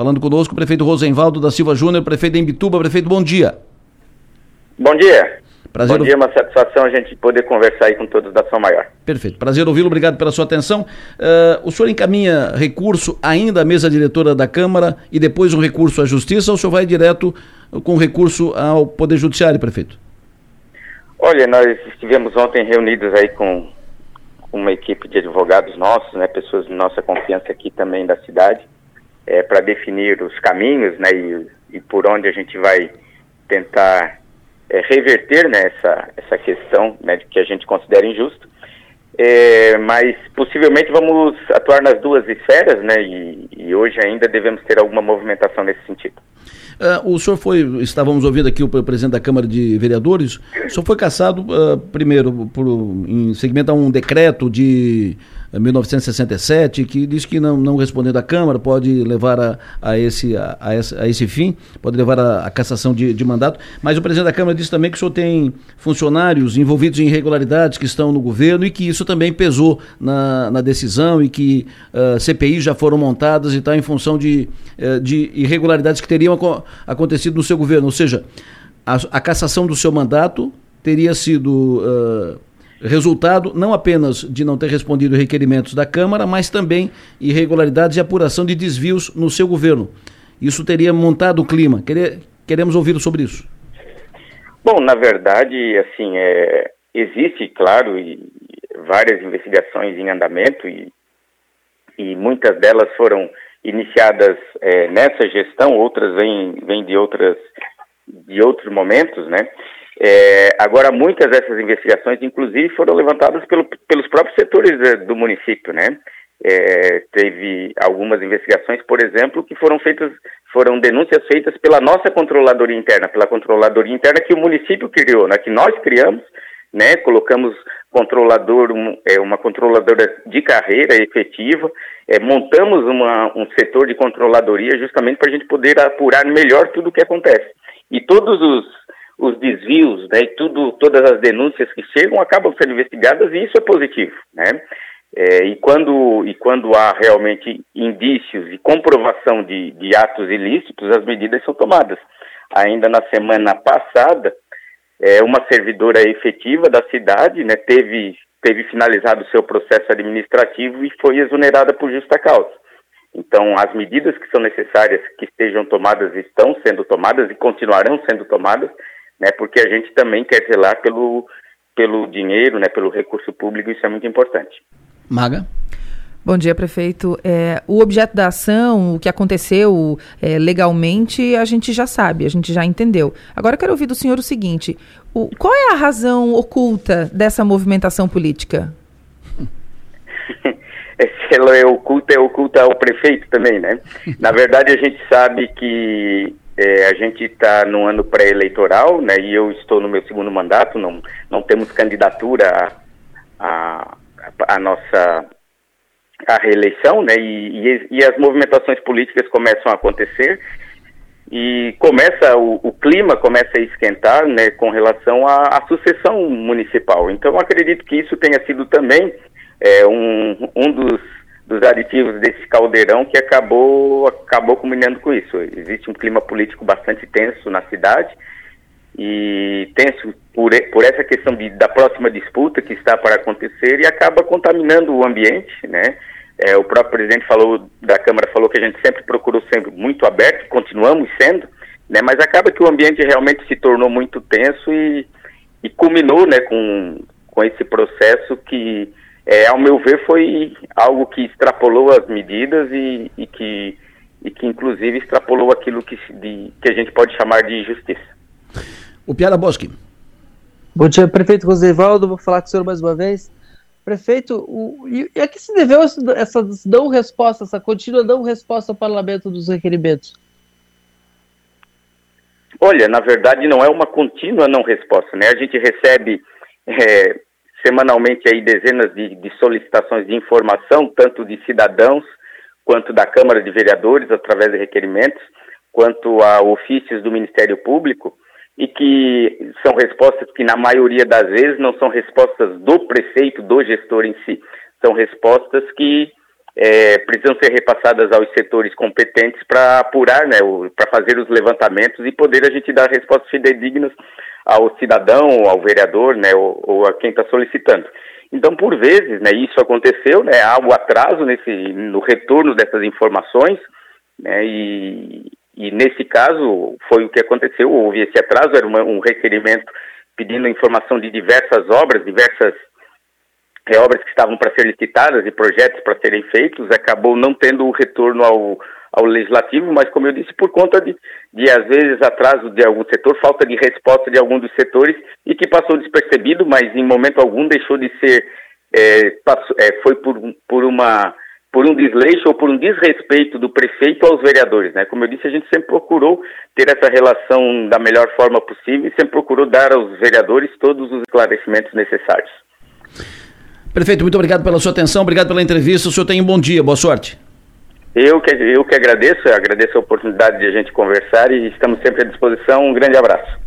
Falando conosco, o prefeito Rosenvaldo da Silva Júnior, prefeito em Bituba. Prefeito, bom dia. Bom dia. Prazer Bom dia, uma satisfação a gente poder conversar aí com todos da São Maior. Perfeito, prazer ouvi-lo, obrigado pela sua atenção. Uh, o senhor encaminha recurso ainda à mesa diretora da Câmara e depois um recurso à Justiça ou o senhor vai direto com recurso ao Poder Judiciário, prefeito? Olha, nós estivemos ontem reunidos aí com uma equipe de advogados nossos, né, pessoas de nossa confiança aqui também da cidade, é, para definir os caminhos né, e, e por onde a gente vai tentar é, reverter né, essa, essa questão né, que a gente considera injusto. É, mas possivelmente vamos atuar nas duas esferas, né? E, e, hoje ainda devemos ter alguma movimentação nesse sentido. Uh, o senhor foi, estávamos ouvindo aqui o presidente da Câmara de Vereadores, o senhor foi caçado uh, primeiro por, em seguimento a um decreto de 1967, que diz que não, não respondendo à Câmara pode levar a, a, esse, a, a, esse, a esse fim, pode levar a, a cassação de, de, mandato. Mas o presidente da Câmara disse também que o senhor tem funcionários envolvidos em irregularidades que estão no governo e que isso também pesou na, na decisão e que uh, ah, CPI já foram montadas e está em função de, uh, de irregularidades que teriam acontecido no seu governo. Ou seja, a, a cassação do seu mandato teria sido. Uh, resultado não apenas de não ter respondido requerimentos da Câmara, mas também irregularidades e apuração de desvios no seu governo. Isso teria montado o clima. Queremos ouvir sobre isso. Bom, na verdade, assim, é, existe, claro, várias investigações em andamento e, e muitas delas foram iniciadas é, nessa gestão, outras vêm, vêm de outras de outros momentos, né? É, agora, muitas dessas investigações, inclusive, foram levantadas pelo, pelos próprios setores do município, né? É, teve algumas investigações, por exemplo, que foram feitas, foram denúncias feitas pela nossa controladoria interna, pela controladoria interna que o município criou, né? Que nós criamos, né? Colocamos controlador, um, é, uma controladora de carreira efetiva, é, montamos uma, um setor de controladoria justamente para a gente poder apurar melhor tudo o que acontece. E todos os os desvios, né, e tudo, todas as denúncias que chegam acabam sendo investigadas e isso é positivo, né? É, e, quando, e quando há realmente indícios e comprovação de, de atos ilícitos, as medidas são tomadas. Ainda na semana passada, é, uma servidora efetiva da cidade né, teve, teve finalizado o seu processo administrativo e foi exonerada por justa causa. Então, as medidas que são necessárias que estejam tomadas estão sendo tomadas e continuarão sendo tomadas né? Porque a gente também quer zelar pelo, pelo dinheiro, né? Pelo recurso público, isso é muito importante. Maga? Bom dia, prefeito. É, o objeto da ação, o que aconteceu é, legalmente, a gente já sabe, a gente já entendeu. Agora eu quero ouvir do senhor o seguinte: o, qual é a razão oculta dessa movimentação política? Se ela é oculta, é oculta ao prefeito também, né? Na verdade, a gente sabe que é, a gente está no ano pré-eleitoral, né, e eu estou no meu segundo mandato, não, não temos candidatura a, a nossa a reeleição, né, e, e, e, as movimentações políticas começam a acontecer e começa o, o clima começa a esquentar, né, com relação à, à sucessão municipal. Então, acredito que isso tenha sido também é, um, um dos dos aditivos desse caldeirão que acabou acabou culminando com isso. Existe um clima político bastante tenso na cidade e tenso por, por essa questão de, da próxima disputa que está para acontecer e acaba contaminando o ambiente, né? É, o próprio presidente falou da Câmara falou que a gente sempre procurou sempre muito aberto, continuamos sendo, né? Mas acaba que o ambiente realmente se tornou muito tenso e, e culminou, né? Com com esse processo que é, ao meu ver, foi algo que extrapolou as medidas e, e que, e que, inclusive, extrapolou aquilo que, de, que a gente pode chamar de injustiça. O Piara Bosque. Bom dia, prefeito Rosevaldo. Vou falar com o senhor mais uma vez. Prefeito, o, e, e a que se deveu essa, essa não resposta, essa contínua não resposta ao parlamento dos requerimentos? Olha, na verdade não é uma contínua não resposta, né? A gente recebe é, semanalmente aí dezenas de, de solicitações de informação, tanto de cidadãos quanto da Câmara de Vereadores, através de requerimentos, quanto a ofícios do Ministério Público, e que são respostas que, na maioria das vezes, não são respostas do prefeito, do gestor em si, são respostas que é, precisam ser repassadas aos setores competentes para apurar, né, para fazer os levantamentos e poder a gente dar respostas fidedignas ao cidadão, ao vereador, né, ou, ou a quem está solicitando. Então, por vezes, né, isso aconteceu, né, há o atraso nesse, no retorno dessas informações, né, e, e nesse caso foi o que aconteceu, houve esse atraso, era uma, um requerimento pedindo informação de diversas obras, diversas é, obras que estavam para ser licitadas e projetos para serem feitos, acabou não tendo o retorno ao, ao legislativo, mas como eu disse, por conta de, de às vezes atraso de algum setor, falta de resposta de algum dos setores e que passou despercebido, mas em momento algum deixou de ser, é, passou, é, foi por, por uma por um desleixo ou por um desrespeito do prefeito aos vereadores, né? Como eu disse, a gente sempre procurou ter essa relação da melhor forma possível e sempre procurou dar aos vereadores todos os esclarecimentos necessários. Prefeito, muito obrigado pela sua atenção, obrigado pela entrevista. O senhor tem um bom dia, boa sorte. Eu que, eu que agradeço, agradeço a oportunidade de a gente conversar e estamos sempre à disposição. Um grande abraço.